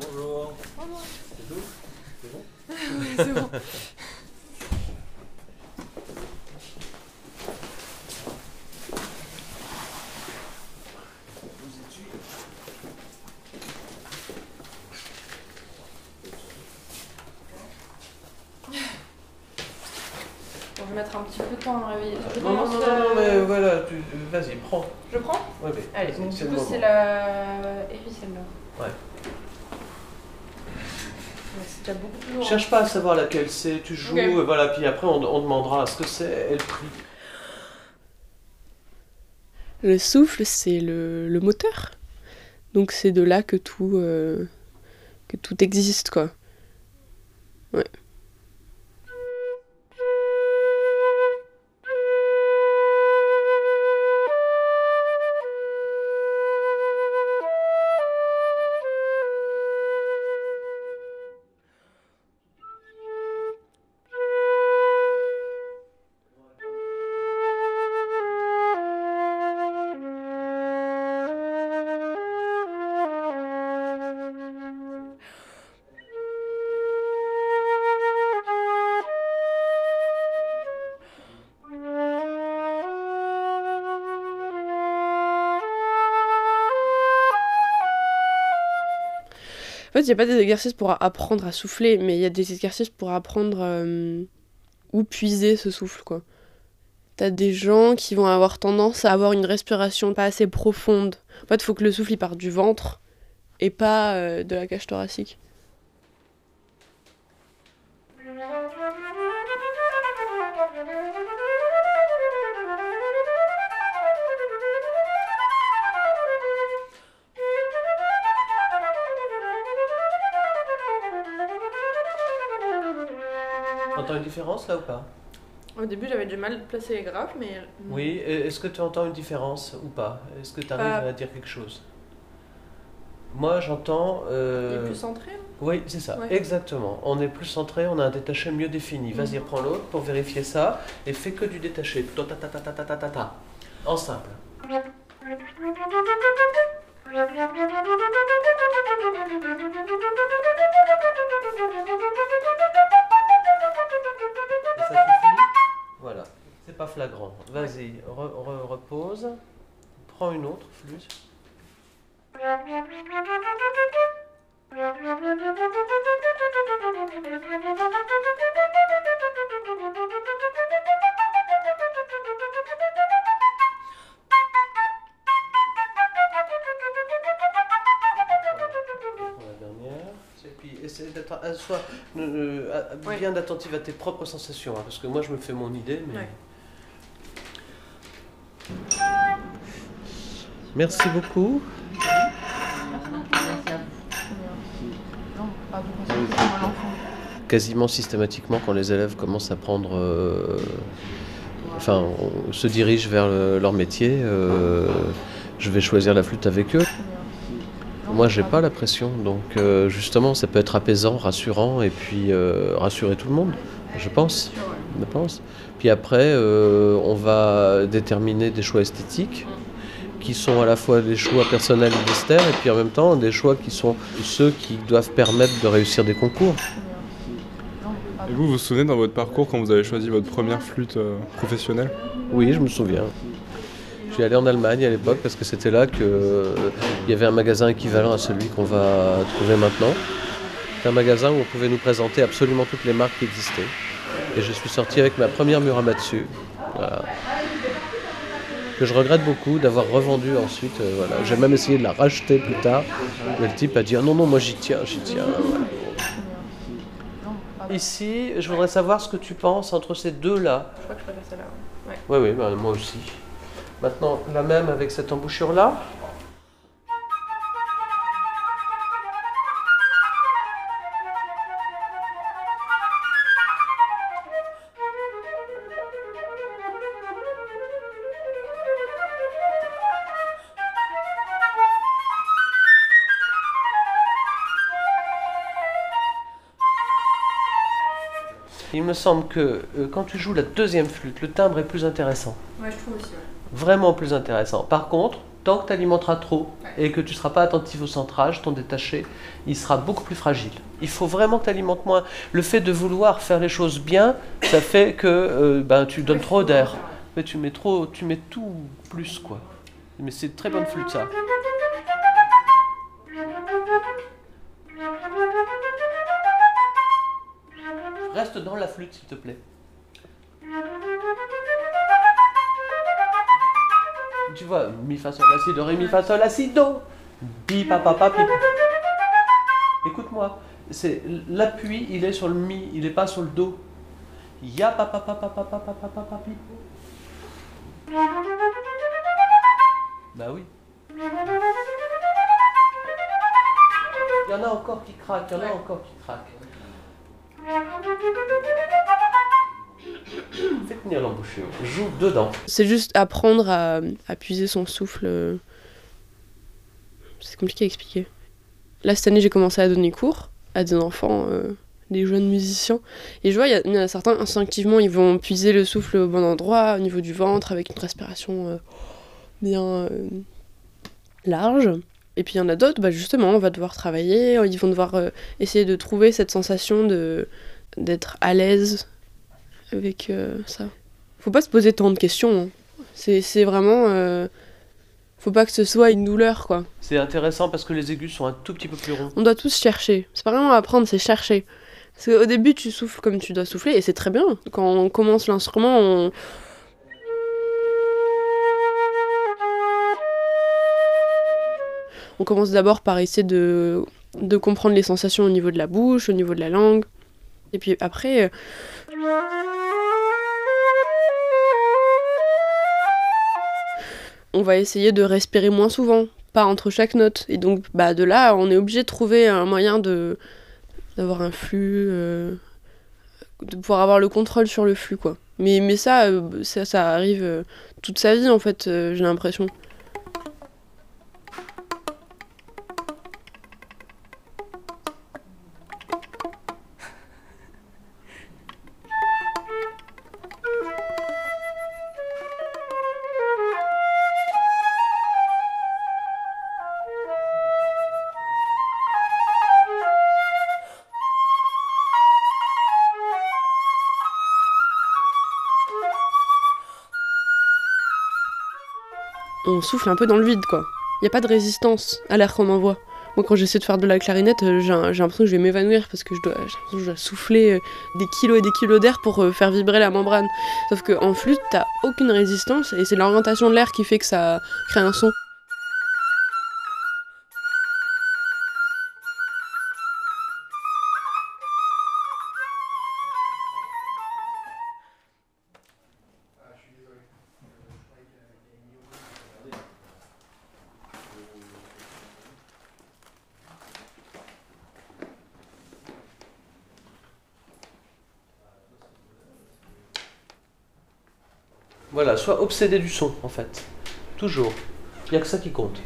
Bonjour. C'est tout C'est bon C'est bon. Bon, je vais mettre un petit peu de temps à me réveiller. Non, non, non, non, mais voilà, vas-y, prends. Je prends Ouais, mais Allez, donc c'est du coup, c'est la. Et puis celle-là. Ouais. Déjà beaucoup plus. Cherche pas à savoir laquelle c'est, tu joues, et voilà, puis après on, on demandera ce que c'est et le prix. Le souffle, c'est le, le moteur. Donc c'est de là que tout, euh, que tout existe, quoi. Ouais. En fait, il n'y a pas des exercices pour apprendre à souffler, mais il y a des exercices pour apprendre euh, où puiser ce souffle, quoi. T'as des gens qui vont avoir tendance à avoir une respiration pas assez profonde. En fait, il faut que le souffle il parte du ventre et pas euh, de la cage thoracique. T'entends une différence là ou pas? Au début, j'avais du mal à placer les graphes, mais. Mm. Oui, est-ce que tu entends une différence ou pas? Est-ce que tu arrives à dire quelque chose? Moi, j'entends. Euh, plus centré hein Oui, c'est ça, exactement. On est plus centré, on a un détaché mieux défini. Mm. Vas-y, prends l'autre pour vérifier ça et fais que du détaché. Ta ta ta ta ta ta ta ta. En simple. Voilà, c'est pas flagrant. Vas-y, re- re- repose. Prends une autre flûte. Essaie d'être à- euh, Ouais. bien attentive à tes propres sensations, hein, parce que moi je me fais mon idée. Mais... Ouais. Merci beaucoup. Quasiment systématiquement, quand les élèves commencent à prendre, euh, enfin, on se dirigent vers le- leur métier, euh, je vais choisir la flûte avec eux. Moi, j'ai pas la pression, donc euh, justement, ça peut être apaisant, rassurant, et puis euh, rassurer tout le monde, je pense. Je pense. Puis après, euh, on va déterminer des choix esthétiques qui sont à la fois des choix personnels d'Esther et puis en même temps des choix qui sont ceux qui doivent permettre de réussir des concours. Et vous, vous vous souvenez dans votre parcours quand vous avez choisi votre première flûte professionnelle? Oui, je me souviens. Je suis allé en Allemagne à l'époque parce que c'était là qu'il y avait un magasin équivalent à celui qu'on va trouver maintenant. C'est un magasin où on pouvait nous présenter absolument toutes les marques qui existaient. Et je suis sorti avec ma première Muramatsu. Voilà. Que je regrette beaucoup d'avoir revendu ensuite. euh, voilà. J'ai même essayé de la racheter plus tard. Mais le type a dit Ah non, non, moi j'y tiens, j'y tiens. Voilà. Ici, je voudrais savoir ce que tu penses entre ces deux-là. Je crois que je préfère celle-là. Ouais. Oui, oui, ben, moi aussi. Maintenant, la même avec cette embouchure-là. Il me semble que euh, quand tu joues la deuxième flûte, le timbre est plus intéressant. Ouais, je trouve aussi. Ouais. Vraiment plus intéressant. Par contre, tant que tu alimenteras trop et que tu ne seras pas attentif au centrage, ton détaché, il sera beaucoup plus fragile. Il faut vraiment que tu alimentes moins. Le fait de vouloir faire les choses bien, ça fait que euh, ben, tu donnes trop d'air. Mais tu mets trop, tu mets tout plus quoi. Mais c'est une très bonne flûte ça. Reste dans la flûte s'il te plaît. Tu vois, mi fa sol la si do ré mi fa sol la si do. Bi pa pa pa pi. Écoute-moi, c'est l'appui, il est sur le mi, il est pas sur le do. Ya pa pa pa pa pa pa pa pa pa pa pi. Bah oui. Il y en a encore qui craquent, il y en a encore qui craquent. Fais tenir l'embouchure, joue dedans. C'est juste apprendre à, puiser son souffle. C'est compliqué à expliquer. Là, cette année, j'ai commencé à donner cours à des enfants, euh, des jeunes musiciens. Et je vois, il y, a- il y en a certains, instinctivement, ils vont puiser le souffle au bon endroit, au niveau du ventre, avec une respiration euh, bien euh, large. Et puis il y en a d'autres, bah, justement, on va devoir travailler, ils vont devoir euh, essayer de trouver cette sensation de d'être à l'aise avec euh, ça. Faut pas se poser tant de questions. hein. C'est c'est vraiment. euh, faut pas que ce soit une douleur, quoi. C'est intéressant parce que les aigus sont un tout petit peu plus ronds. On doit tous chercher. C'est pas vraiment apprendre, c'est chercher. Parce qu'au début, tu souffles comme tu dois souffler, et c'est très bien. Quand on commence l'instrument, on. On commence d'abord par essayer de, comprendre les sensations au niveau de la bouche, au niveau de la langue. Et puis après. euh, On va essayer de respirer moins souvent, pas entre chaque note. Et donc, bah, de là, on est obligé de trouver un moyen de d'avoir un flux, euh, de pouvoir avoir le contrôle sur le flux, quoi. Mais, euh, ça, ça arrive toute sa vie, en fait, j'ai l'impression. On souffle un peu dans le vide, quoi. Il n'y a pas de résistance à l'air qu'on envoie. Moi, quand j'essaie de faire de la clarinette, euh, j'ai l'impression que je vais m'évanouir parce que je dois, que je dois souffler euh, des kilos et des kilos d'air pour euh, faire vibrer la membrane. Sauf qu'en flûte, t'as aucune résistance et c'est l'orientation de l'air qui fait que ça crée un son. Voilà, sois obsédé du son en fait. Toujours. Il n'y a que ça qui compte.